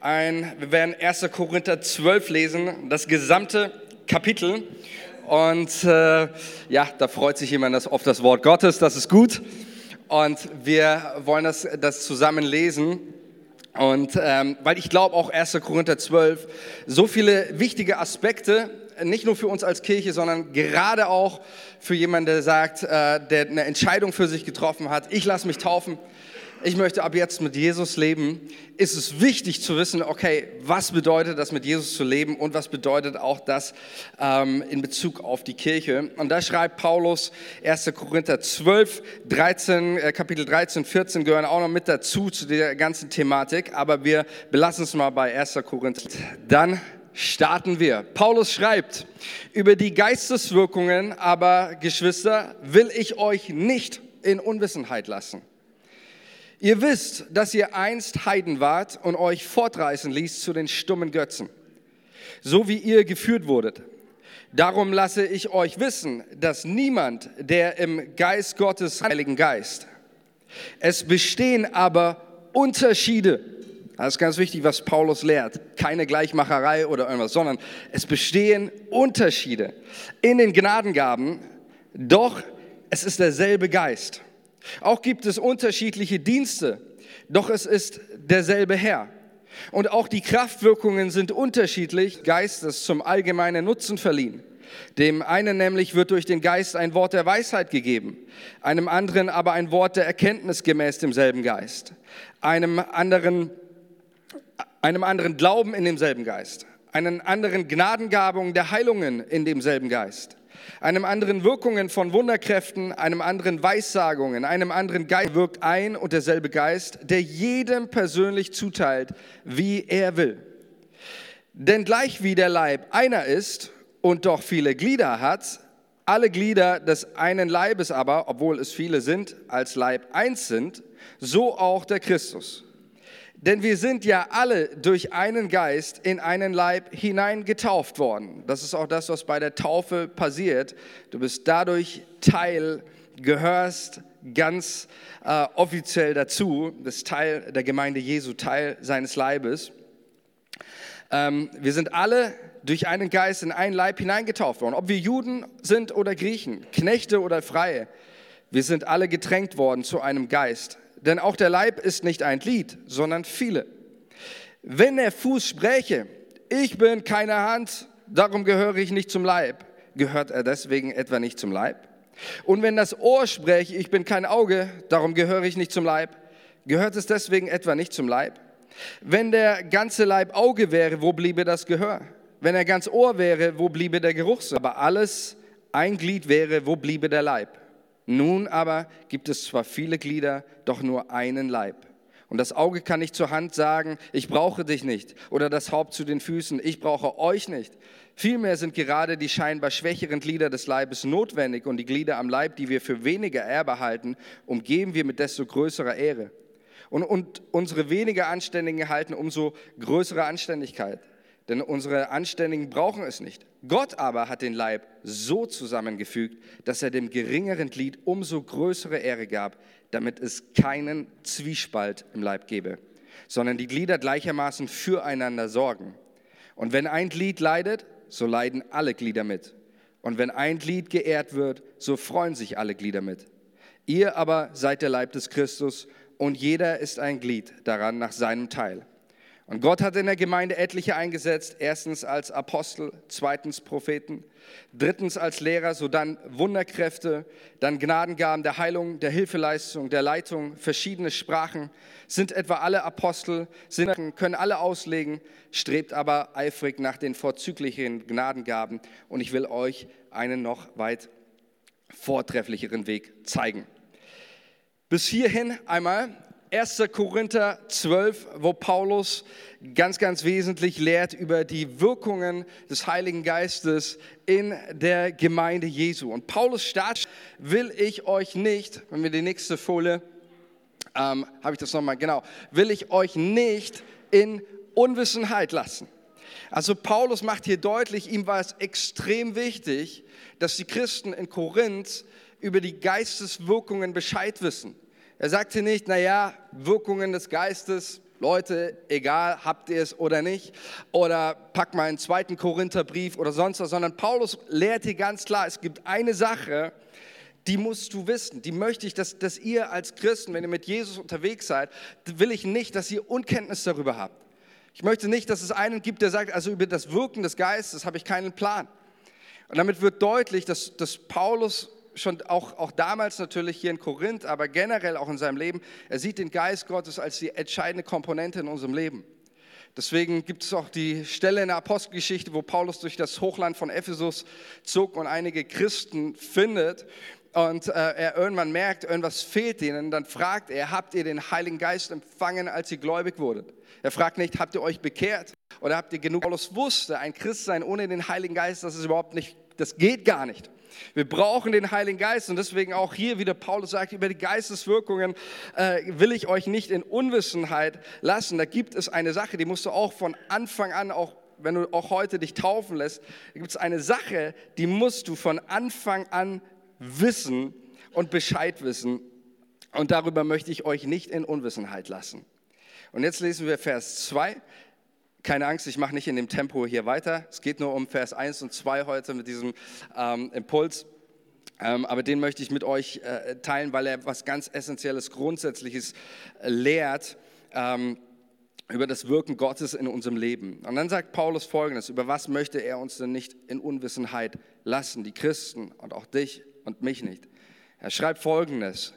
ein, wir werden 1. Korinther 12 lesen, das gesamte Kapitel. Und äh, ja, da freut sich jemand auf das Wort Gottes, das ist gut. Und wir wollen das, das zusammen lesen. Und ähm, weil ich glaube auch 1. Korinther 12 so viele wichtige Aspekte, nicht nur für uns als Kirche, sondern gerade auch für jemanden, der sagt, äh, der eine Entscheidung für sich getroffen hat, ich lasse mich taufen, ich möchte ab jetzt mit Jesus leben, ist es wichtig zu wissen, okay, was bedeutet das mit Jesus zu leben und was bedeutet auch das ähm, in Bezug auf die Kirche. Und da schreibt Paulus 1. Korinther 12, 13, äh, Kapitel 13, 14 gehören auch noch mit dazu zu der ganzen Thematik, aber wir belassen es mal bei 1. Korinther. Dann starten wir. Paulus schreibt, über die Geisteswirkungen aber, Geschwister, will ich euch nicht in Unwissenheit lassen. Ihr wisst, dass ihr einst Heiden wart und euch fortreißen ließ zu den stummen Götzen, so wie ihr geführt wurdet. Darum lasse ich euch wissen, dass niemand, der im Geist Gottes, Heiligen Geist, es bestehen aber Unterschiede. Das ist ganz wichtig, was Paulus lehrt. Keine Gleichmacherei oder irgendwas, sondern es bestehen Unterschiede in den Gnadengaben, doch es ist derselbe Geist. Auch gibt es unterschiedliche Dienste, doch es ist derselbe Herr. Und auch die Kraftwirkungen sind unterschiedlich, Geistes zum allgemeinen Nutzen verliehen. Dem einen nämlich wird durch den Geist ein Wort der Weisheit gegeben, einem anderen aber ein Wort der Erkenntnis gemäß demselben Geist, einem anderen, einem anderen Glauben in demselben Geist, einen anderen Gnadengabung der Heilungen in demselben Geist einem anderen Wirkungen von Wunderkräften, einem anderen Weissagungen, einem anderen Geist wirkt ein und derselbe Geist, der jedem persönlich zuteilt, wie er will. Denn gleich wie der Leib einer ist und doch viele Glieder hat, alle Glieder des einen Leibes aber, obwohl es viele sind, als Leib eins sind, so auch der Christus. Denn wir sind ja alle durch einen Geist in einen Leib hineingetauft worden. Das ist auch das, was bei der Taufe passiert. Du bist dadurch Teil, gehörst ganz äh, offiziell dazu, bist Teil der Gemeinde Jesu, Teil seines Leibes. Ähm, wir sind alle durch einen Geist in einen Leib hineingetauft worden. Ob wir Juden sind oder Griechen, Knechte oder Freie, wir sind alle getränkt worden zu einem Geist. Denn auch der Leib ist nicht ein Glied, sondern viele. Wenn der Fuß spräche, ich bin keine Hand, darum gehöre ich nicht zum Leib, gehört er deswegen etwa nicht zum Leib? Und wenn das Ohr spräche, ich bin kein Auge, darum gehöre ich nicht zum Leib, gehört es deswegen etwa nicht zum Leib? Wenn der ganze Leib Auge wäre, wo bliebe das Gehör? Wenn er ganz Ohr wäre, wo bliebe der Geruchssinn? Aber alles ein Glied wäre, wo bliebe der Leib? Nun aber gibt es zwar viele Glieder, doch nur einen Leib. Und das Auge kann nicht zur Hand sagen, ich brauche dich nicht. Oder das Haupt zu den Füßen, ich brauche euch nicht. Vielmehr sind gerade die scheinbar schwächeren Glieder des Leibes notwendig und die Glieder am Leib, die wir für weniger Erbe halten, umgeben wir mit desto größerer Ehre. Und, und unsere weniger Anständigen halten umso größere Anständigkeit denn unsere Anständigen brauchen es nicht. Gott aber hat den Leib so zusammengefügt, dass er dem geringeren Glied umso größere Ehre gab, damit es keinen Zwiespalt im Leib gebe, sondern die Glieder gleichermaßen füreinander sorgen. Und wenn ein Glied leidet, so leiden alle Glieder mit. Und wenn ein Glied geehrt wird, so freuen sich alle Glieder mit. Ihr aber seid der Leib des Christus und jeder ist ein Glied daran nach seinem Teil. Und Gott hat in der Gemeinde etliche eingesetzt, erstens als Apostel, zweitens Propheten, drittens als Lehrer, so dann Wunderkräfte, dann Gnadengaben der Heilung, der Hilfeleistung, der Leitung, verschiedene Sprachen, sind etwa alle Apostel, sind, können alle auslegen, strebt aber eifrig nach den vorzüglichen Gnadengaben. Und ich will euch einen noch weit vortrefflicheren Weg zeigen. Bis hierhin einmal 1. Korinther 12, wo Paulus ganz, ganz wesentlich lehrt über die Wirkungen des Heiligen Geistes in der Gemeinde Jesu. Und Paulus Start will ich euch nicht, wenn wir die nächste Folie, ähm, habe ich das nochmal, genau, will ich euch nicht in Unwissenheit lassen. Also Paulus macht hier deutlich, ihm war es extrem wichtig, dass die Christen in Korinth über die Geisteswirkungen Bescheid wissen. Er sagte nicht, naja, Wirkungen des Geistes, Leute, egal, habt ihr es oder nicht, oder pack mal einen zweiten Korintherbrief oder sonst was, sondern Paulus lehrt hier ganz klar, es gibt eine Sache, die musst du wissen, die möchte ich, dass, dass ihr als Christen, wenn ihr mit Jesus unterwegs seid, will ich nicht, dass ihr Unkenntnis darüber habt. Ich möchte nicht, dass es einen gibt, der sagt, also über das Wirken des Geistes habe ich keinen Plan. Und damit wird deutlich, dass, dass Paulus schon auch, auch damals natürlich hier in Korinth, aber generell auch in seinem Leben, er sieht den Geist Gottes als die entscheidende Komponente in unserem Leben. Deswegen gibt es auch die Stelle in der Apostelgeschichte, wo Paulus durch das Hochland von Ephesus zog und einige Christen findet und äh, er irgendwann merkt, irgendwas fehlt ihnen, dann fragt er, habt ihr den Heiligen Geist empfangen, als ihr gläubig wurdet? Er fragt nicht, habt ihr euch bekehrt oder habt ihr genug? Paulus wusste, ein Christ sein ohne den Heiligen Geist, das ist überhaupt nicht, das geht gar nicht. Wir brauchen den Heiligen Geist und deswegen auch hier wieder Paulus sagt, über die Geisteswirkungen äh, will ich euch nicht in Unwissenheit lassen. Da gibt es eine Sache, die musst du auch von Anfang an, auch wenn du auch heute dich taufen lässt, gibt es eine Sache, die musst du von Anfang an wissen und Bescheid wissen. Und darüber möchte ich euch nicht in Unwissenheit lassen. Und jetzt lesen wir Vers 2. Keine Angst, ich mache nicht in dem Tempo hier weiter. Es geht nur um Vers 1 und 2 heute mit diesem ähm, Impuls. Ähm, aber den möchte ich mit euch äh, teilen, weil er was ganz Essentielles, Grundsätzliches äh, lehrt ähm, über das Wirken Gottes in unserem Leben. Und dann sagt Paulus Folgendes, über was möchte er uns denn nicht in Unwissenheit lassen, die Christen und auch dich und mich nicht. Er schreibt Folgendes,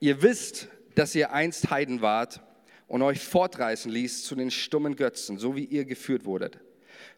ihr wisst, dass ihr einst Heiden wart und euch fortreißen ließ zu den stummen Götzen, so wie ihr geführt wurdet.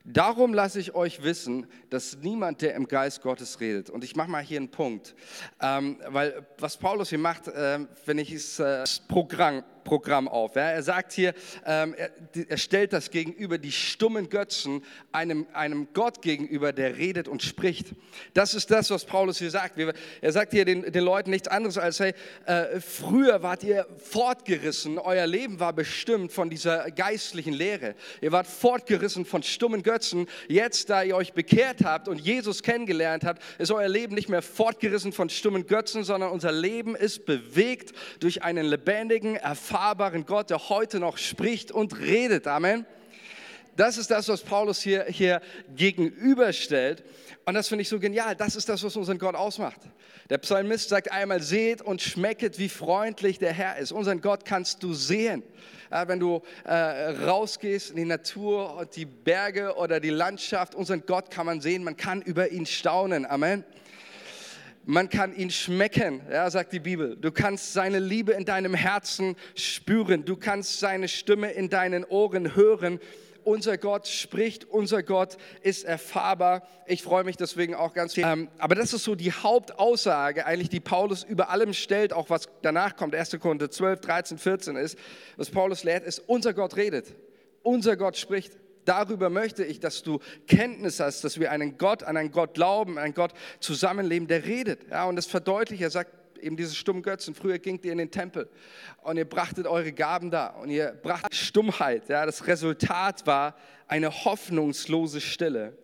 Darum lasse ich euch wissen, dass niemand, der im Geist Gottes redet, und ich mache mal hier einen Punkt, ähm, weil was Paulus hier macht, äh, wenn ich es äh, Programm, Programm auf. Ja. Er sagt hier, ähm, er, er, stellt das gegenüber die stummen Götzen einem, einem Gott gegenüber, der redet und spricht. Das ist das, was Paulus hier sagt. Er sagt hier den, den Leuten nichts anderes als, hey, äh, früher wart ihr fortgerissen, euer Leben war bestimmt von dieser geistlichen Lehre. Ihr wart fortgerissen von stummen Götzen. Jetzt, da ihr euch bekehrt habt und Jesus kennengelernt habt, ist euer Leben nicht mehr fortgerissen von stummen Götzen, sondern unser Leben ist bewegt durch einen lebendigen, erfahrbaren Gott, der heute noch spricht und redet. Amen. Das ist das, was Paulus hier, hier gegenüberstellt. Und das finde ich so genial. Das ist das, was unseren Gott ausmacht. Der Psalmist sagt einmal, seht und schmecket, wie freundlich der Herr ist. Unseren Gott kannst du sehen. Ja, wenn du äh, rausgehst in die Natur und die Berge oder die Landschaft, unseren Gott kann man sehen, man kann über ihn staunen. Amen. Man kann ihn schmecken, ja, sagt die Bibel. Du kannst seine Liebe in deinem Herzen spüren. Du kannst seine Stimme in deinen Ohren hören. Unser Gott spricht, unser Gott ist erfahrbar. Ich freue mich deswegen auch ganz viel. Ähm, aber das ist so die Hauptaussage, eigentlich, die Paulus über allem stellt, auch was danach kommt. 1. Korinther 12, 13, 14 ist, was Paulus lehrt, ist, unser Gott redet. Unser Gott spricht. Darüber möchte ich, dass du Kenntnis hast, dass wir einen Gott, an einen Gott glauben, einen Gott zusammenleben, der redet. Ja, und das verdeutlicht, er sagt eben diese stummen Götzen. Früher gingt ihr in den Tempel und ihr brachtet eure Gaben da und ihr brachtet Stummheit. Ja, das Resultat war eine hoffnungslose Stille.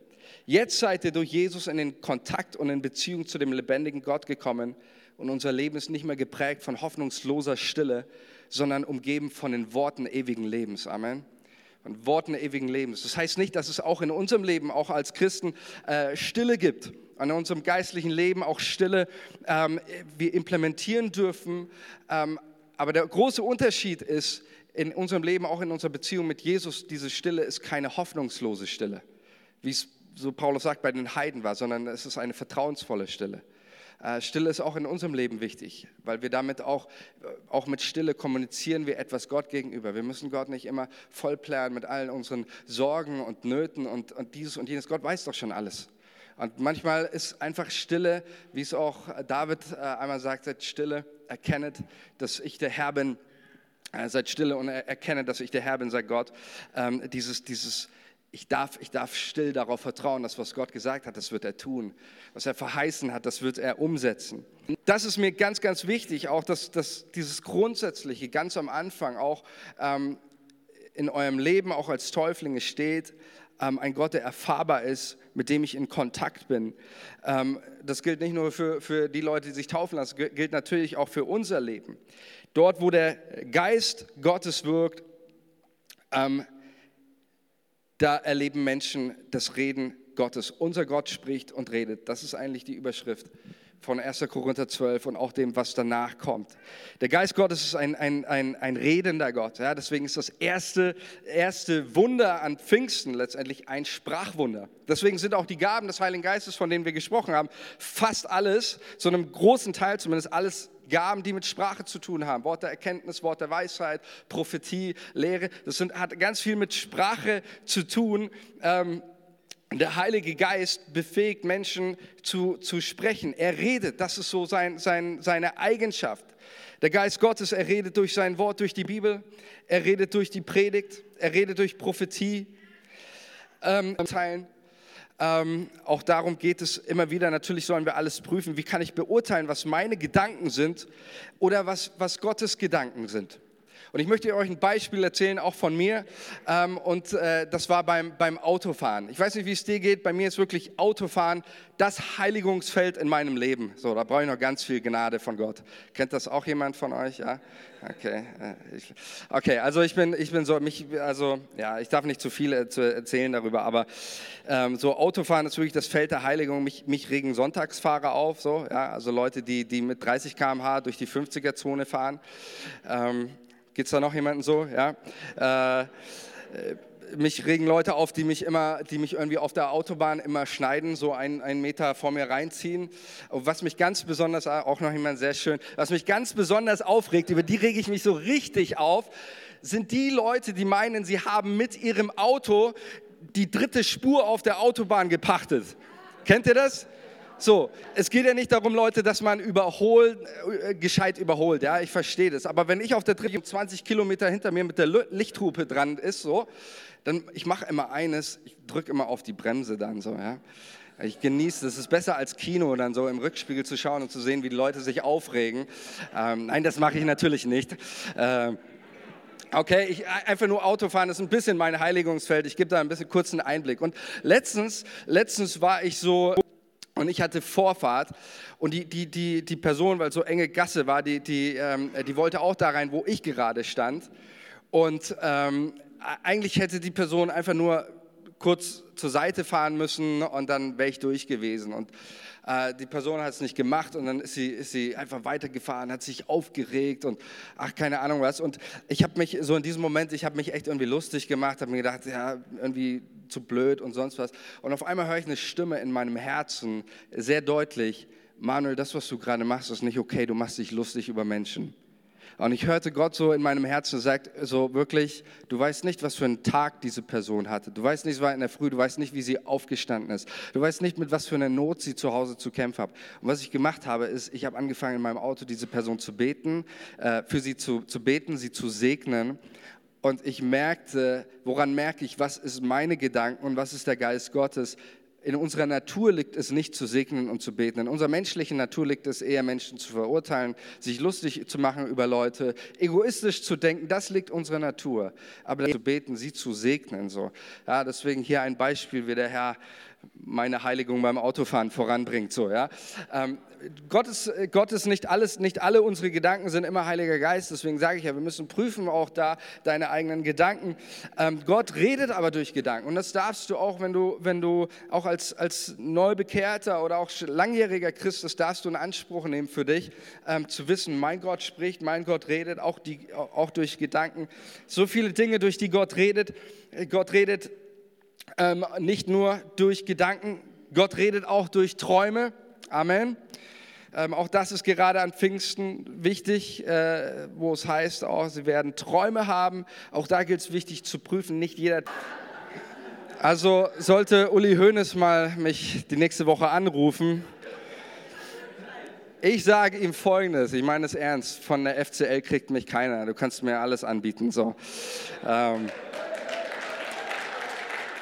Jetzt seid ihr durch Jesus in den Kontakt und in Beziehung zu dem lebendigen Gott gekommen und unser Leben ist nicht mehr geprägt von hoffnungsloser Stille, sondern umgeben von den Worten ewigen Lebens. Amen und Worten ewigen Lebens. Das heißt nicht, dass es auch in unserem Leben, auch als Christen, äh, Stille gibt. An unserem geistlichen Leben auch Stille ähm, wir implementieren dürfen. Ähm, aber der große Unterschied ist, in unserem Leben, auch in unserer Beziehung mit Jesus, diese Stille ist keine hoffnungslose Stille, wie es so Paulus sagt bei den Heiden war, sondern es ist eine vertrauensvolle Stille. Äh, Stille ist auch in unserem Leben wichtig, weil wir damit auch, äh, auch mit Stille kommunizieren wir etwas Gott gegenüber. Wir müssen Gott nicht immer vollplären mit allen unseren Sorgen und Nöten und, und dieses und jenes. Gott weiß doch schon alles. Und manchmal ist einfach Stille, wie es auch David äh, einmal sagt, seid Stille, erkennet, dass ich der Herr bin. Seid stille und erkenne, dass ich der Herr bin, sagt Gott. Ähm, dieses, dieses ich darf, ich darf still darauf vertrauen, dass was Gott gesagt hat, das wird er tun. Was er verheißen hat, das wird er umsetzen. Das ist mir ganz, ganz wichtig, auch dass, dass dieses Grundsätzliche ganz am Anfang auch ähm, in eurem Leben, auch als Täuflinge steht, ähm, ein Gott, der erfahrbar ist, mit dem ich in Kontakt bin. Ähm, das gilt nicht nur für, für die Leute, die sich taufen lassen, gilt natürlich auch für unser Leben. Dort, wo der Geist Gottes wirkt, ähm, da erleben Menschen das Reden Gottes. Unser Gott spricht und redet. Das ist eigentlich die Überschrift von 1. Korinther 12 und auch dem, was danach kommt. Der Geist Gottes ist ein, ein, ein, ein redender Gott. Ja? Deswegen ist das erste, erste Wunder an Pfingsten letztendlich ein Sprachwunder. Deswegen sind auch die Gaben des Heiligen Geistes, von denen wir gesprochen haben, fast alles, zu einem großen Teil zumindest alles Gaben, die mit Sprache zu tun haben. Wort der Erkenntnis, Wort der Weisheit, Prophetie, Lehre. Das sind, hat ganz viel mit Sprache zu tun. Ähm, der Heilige Geist befähigt Menschen zu, zu sprechen. Er redet, das ist so sein, sein, seine Eigenschaft. Der Geist Gottes, er redet durch sein Wort, durch die Bibel, er redet durch die Predigt, er redet durch Prophetie. Ähm, teilen. Ähm, auch darum geht es immer wieder. Natürlich sollen wir alles prüfen. Wie kann ich beurteilen, was meine Gedanken sind oder was, was Gottes Gedanken sind? Und ich möchte euch ein Beispiel erzählen, auch von mir. Ähm, und äh, das war beim, beim Autofahren. Ich weiß nicht, wie es dir geht. Bei mir ist wirklich Autofahren das Heiligungsfeld in meinem Leben. So, da brauche ich noch ganz viel Gnade von Gott. Kennt das auch jemand von euch? Ja? Okay. Äh, okay, also ich bin, ich bin so, mich, also, ja, ich darf nicht zu viel äh, erzählen darüber, aber ähm, so Autofahren ist wirklich das Feld der Heiligung. Mich, mich regen Sonntagsfahrer auf, so, ja, also Leute, die, die mit 30 km/h durch die 50er-Zone fahren. Ähm, Geht es da noch jemanden so? Ja. Äh, mich regen Leute auf, die mich immer, die mich irgendwie auf der Autobahn immer schneiden, so einen, einen Meter vor mir reinziehen. Und was mich ganz besonders, auch noch jemand sehr schön, was mich ganz besonders aufregt, über die rege ich mich so richtig auf, sind die Leute, die meinen, sie haben mit ihrem Auto die dritte Spur auf der Autobahn gepachtet. Kennt ihr das? So, es geht ja nicht darum, Leute, dass man überholt, äh, gescheit überholt, ja, ich verstehe das. Aber wenn ich auf der Tritte 20 Kilometer hinter mir mit der Lichthupe dran ist, so, dann, ich mache immer eines, ich drücke immer auf die Bremse dann so, ja. Ich genieße. Es ist besser als Kino, dann so im Rückspiegel zu schauen und zu sehen, wie die Leute sich aufregen. Ähm, nein, das mache ich natürlich nicht. Ähm, Okay, ich, einfach nur Autofahren ist ein bisschen mein Heiligungsfeld. Ich gebe da ein bisschen kurzen Einblick. Und letztens, letztens war ich so und ich hatte Vorfahrt und die, die, die, die Person, weil es so enge Gasse war, die, die, ähm, die wollte auch da rein, wo ich gerade stand. Und ähm, eigentlich hätte die Person einfach nur kurz zur Seite fahren müssen und dann wäre ich durch gewesen. Und äh, die Person hat es nicht gemacht und dann ist sie, ist sie einfach weitergefahren, hat sich aufgeregt und ach, keine Ahnung was. Und ich habe mich so in diesem Moment, ich habe mich echt irgendwie lustig gemacht, habe mir gedacht, ja, irgendwie zu blöd und sonst was. Und auf einmal höre ich eine Stimme in meinem Herzen sehr deutlich, Manuel, das, was du gerade machst, ist nicht okay, du machst dich lustig über Menschen. Und ich hörte Gott so in meinem Herzen sagt so wirklich, du weißt nicht, was für einen Tag diese Person hatte. Du weißt nicht, es war in der Früh, du weißt nicht, wie sie aufgestanden ist. Du weißt nicht, mit was für einer Not sie zu Hause zu kämpfen hat. Und was ich gemacht habe, ist, ich habe angefangen in meinem Auto diese Person zu beten, äh, für sie zu, zu beten, sie zu segnen. Und ich merkte, woran merke ich, was ist meine Gedanken und was ist der Geist Gottes? In unserer Natur liegt es nicht zu segnen und zu beten. In unserer menschlichen Natur liegt es eher, Menschen zu verurteilen, sich lustig zu machen über Leute, egoistisch zu denken. Das liegt unserer Natur. Aber zu beten, sie zu segnen, so. Ja, deswegen hier ein Beispiel, wie der Herr meine Heiligung beim Autofahren voranbringt. So, ja? Ähm, Gott, ist, Gott ist nicht alles, nicht alle unsere Gedanken sind immer Heiliger Geist. Deswegen sage ich ja, wir müssen prüfen auch da deine eigenen Gedanken. Ähm, Gott redet aber durch Gedanken. Und das darfst du auch, wenn du, wenn du auch als, als Neubekehrter oder auch langjähriger Christ, das darfst du in Anspruch nehmen für dich, ähm, zu wissen, mein Gott spricht, mein Gott redet, auch, die, auch durch Gedanken. So viele Dinge, durch die Gott redet. Gott redet ähm, nicht nur durch Gedanken, Gott redet auch durch Träume. Amen. Ähm, auch das ist gerade an Pfingsten wichtig, äh, wo es heißt, auch, sie werden Träume haben. Auch da gilt es wichtig zu prüfen, nicht jeder. Also sollte Uli Hoeneß mal mich die nächste Woche anrufen. Ich sage ihm Folgendes, ich meine es ernst, von der FCL kriegt mich keiner, du kannst mir alles anbieten. So. Ähm.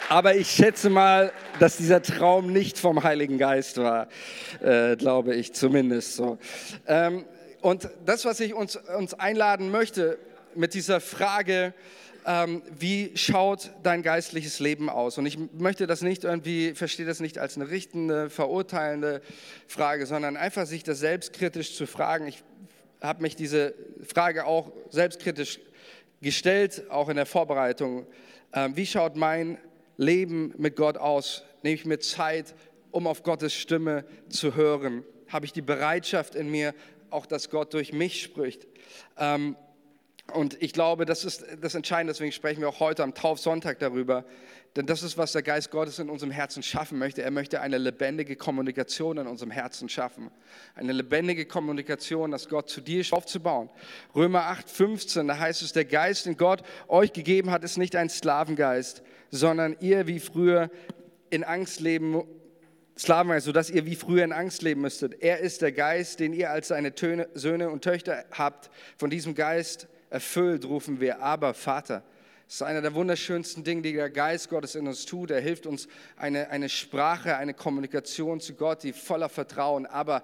Aber ich schätze mal, dass dieser Traum nicht vom Heiligen Geist war, äh, glaube ich zumindest so. Ähm, und das, was ich uns, uns einladen möchte mit dieser Frage, ähm, wie schaut dein geistliches Leben aus? Und ich möchte das nicht irgendwie, verstehe das nicht als eine richtende, verurteilende Frage, sondern einfach sich das selbstkritisch zu fragen. Ich habe mich diese Frage auch selbstkritisch gestellt, auch in der Vorbereitung, äh, wie schaut mein Leben mit Gott aus? Nehme ich mir Zeit, um auf Gottes Stimme zu hören? Habe ich die Bereitschaft in mir, auch dass Gott durch mich spricht? Ähm, und ich glaube, das ist das Entscheidende, deswegen sprechen wir auch heute am Taufsonntag darüber. Denn das ist, was der Geist Gottes in unserem Herzen schaffen möchte. Er möchte eine lebendige Kommunikation in unserem Herzen schaffen. Eine lebendige Kommunikation, dass Gott zu dir aufzubauen. Römer 8, 15, da heißt es, der Geist, den Gott euch gegeben hat, ist nicht ein Sklavengeist, sondern ihr wie früher in Angst leben Sklavengeist, sodass ihr wie früher in Angst leben müsstet. Er ist der Geist, den ihr als seine Töne, Söhne und Töchter habt. Von diesem Geist erfüllt rufen wir, aber Vater. Das ist einer der wunderschönsten Dinge, die der Geist Gottes in uns tut. Er hilft uns eine, eine Sprache, eine Kommunikation zu Gott, die voller Vertrauen, aber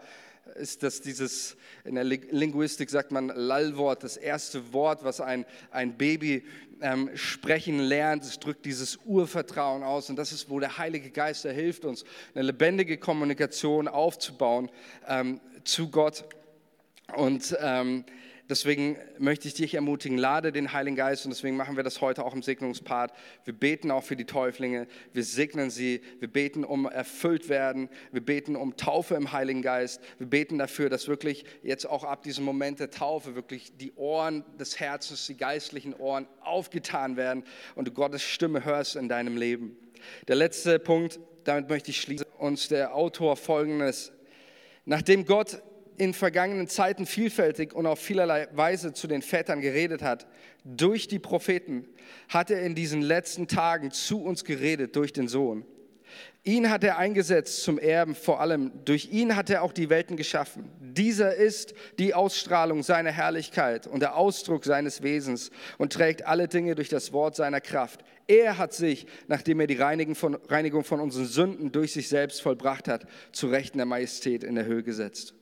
ist das dieses, in der Linguistik sagt man Lallwort, das erste Wort, was ein, ein Baby ähm, sprechen lernt. Es drückt dieses Urvertrauen aus und das ist, wo der Heilige Geist, der hilft uns, eine lebendige Kommunikation aufzubauen ähm, zu Gott. Und ähm, Deswegen möchte ich dich ermutigen, lade den Heiligen Geist und deswegen machen wir das heute auch im Segnungspart. Wir beten auch für die Täuflinge, wir segnen sie, wir beten um erfüllt werden, wir beten um Taufe im Heiligen Geist, wir beten dafür, dass wirklich jetzt auch ab diesem Moment der Taufe wirklich die Ohren des Herzens, die geistlichen Ohren aufgetan werden und du Gottes Stimme hörst in deinem Leben. Der letzte Punkt, damit möchte ich schließen, uns der Autor folgendes. Nachdem Gott in vergangenen Zeiten vielfältig und auf vielerlei Weise zu den Vätern geredet hat, durch die Propheten, hat er in diesen letzten Tagen zu uns geredet durch den Sohn. Ihn hat er eingesetzt zum Erben, vor allem durch ihn hat er auch die Welten geschaffen. Dieser ist die Ausstrahlung seiner Herrlichkeit und der Ausdruck seines Wesens und trägt alle Dinge durch das Wort seiner Kraft. Er hat sich, nachdem er die Reinigung von, unseren Sünden durch sich selbst vollbracht hat, zu Rechten der Majestät in der Höhe gesetzt.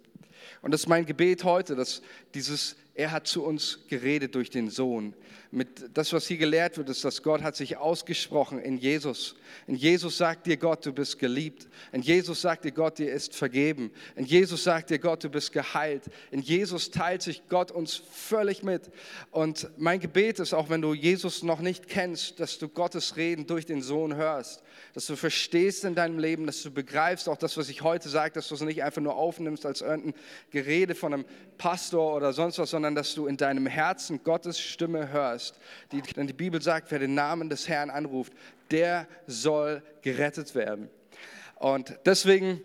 Und das ist mein Gebet heute, dass dieses, er hat zu uns geredet durch den Sohn. Mit das, was hier gelehrt wird, ist, dass Gott hat sich ausgesprochen in Jesus. In Jesus sagt dir Gott, du bist geliebt. In Jesus sagt dir Gott, dir ist vergeben. In Jesus sagt dir Gott, du bist geheilt. In Jesus teilt sich Gott uns völlig mit. Und mein Gebet ist, auch wenn du Jesus noch nicht kennst, dass du Gottes Reden durch den Sohn hörst dass du verstehst in deinem Leben, dass du begreifst, auch das, was ich heute sage, dass du es nicht einfach nur aufnimmst als irgendein Gerede von einem Pastor oder sonst was, sondern dass du in deinem Herzen Gottes Stimme hörst. Die, denn die Bibel sagt, wer den Namen des Herrn anruft, der soll gerettet werden. Und deswegen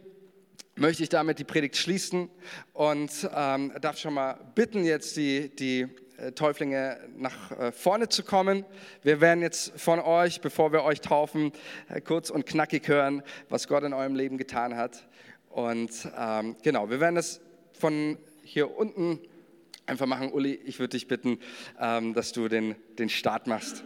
möchte ich damit die Predigt schließen und ähm, darf schon mal bitten, jetzt die, die äh, Täuflinge nach äh, vorne zu kommen. Wir werden jetzt von euch, bevor wir euch taufen, äh, kurz und knackig hören, was Gott in eurem Leben getan hat. Und ähm, genau, wir werden das von hier unten einfach machen. Uli, ich würde dich bitten, ähm, dass du den, den Start machst.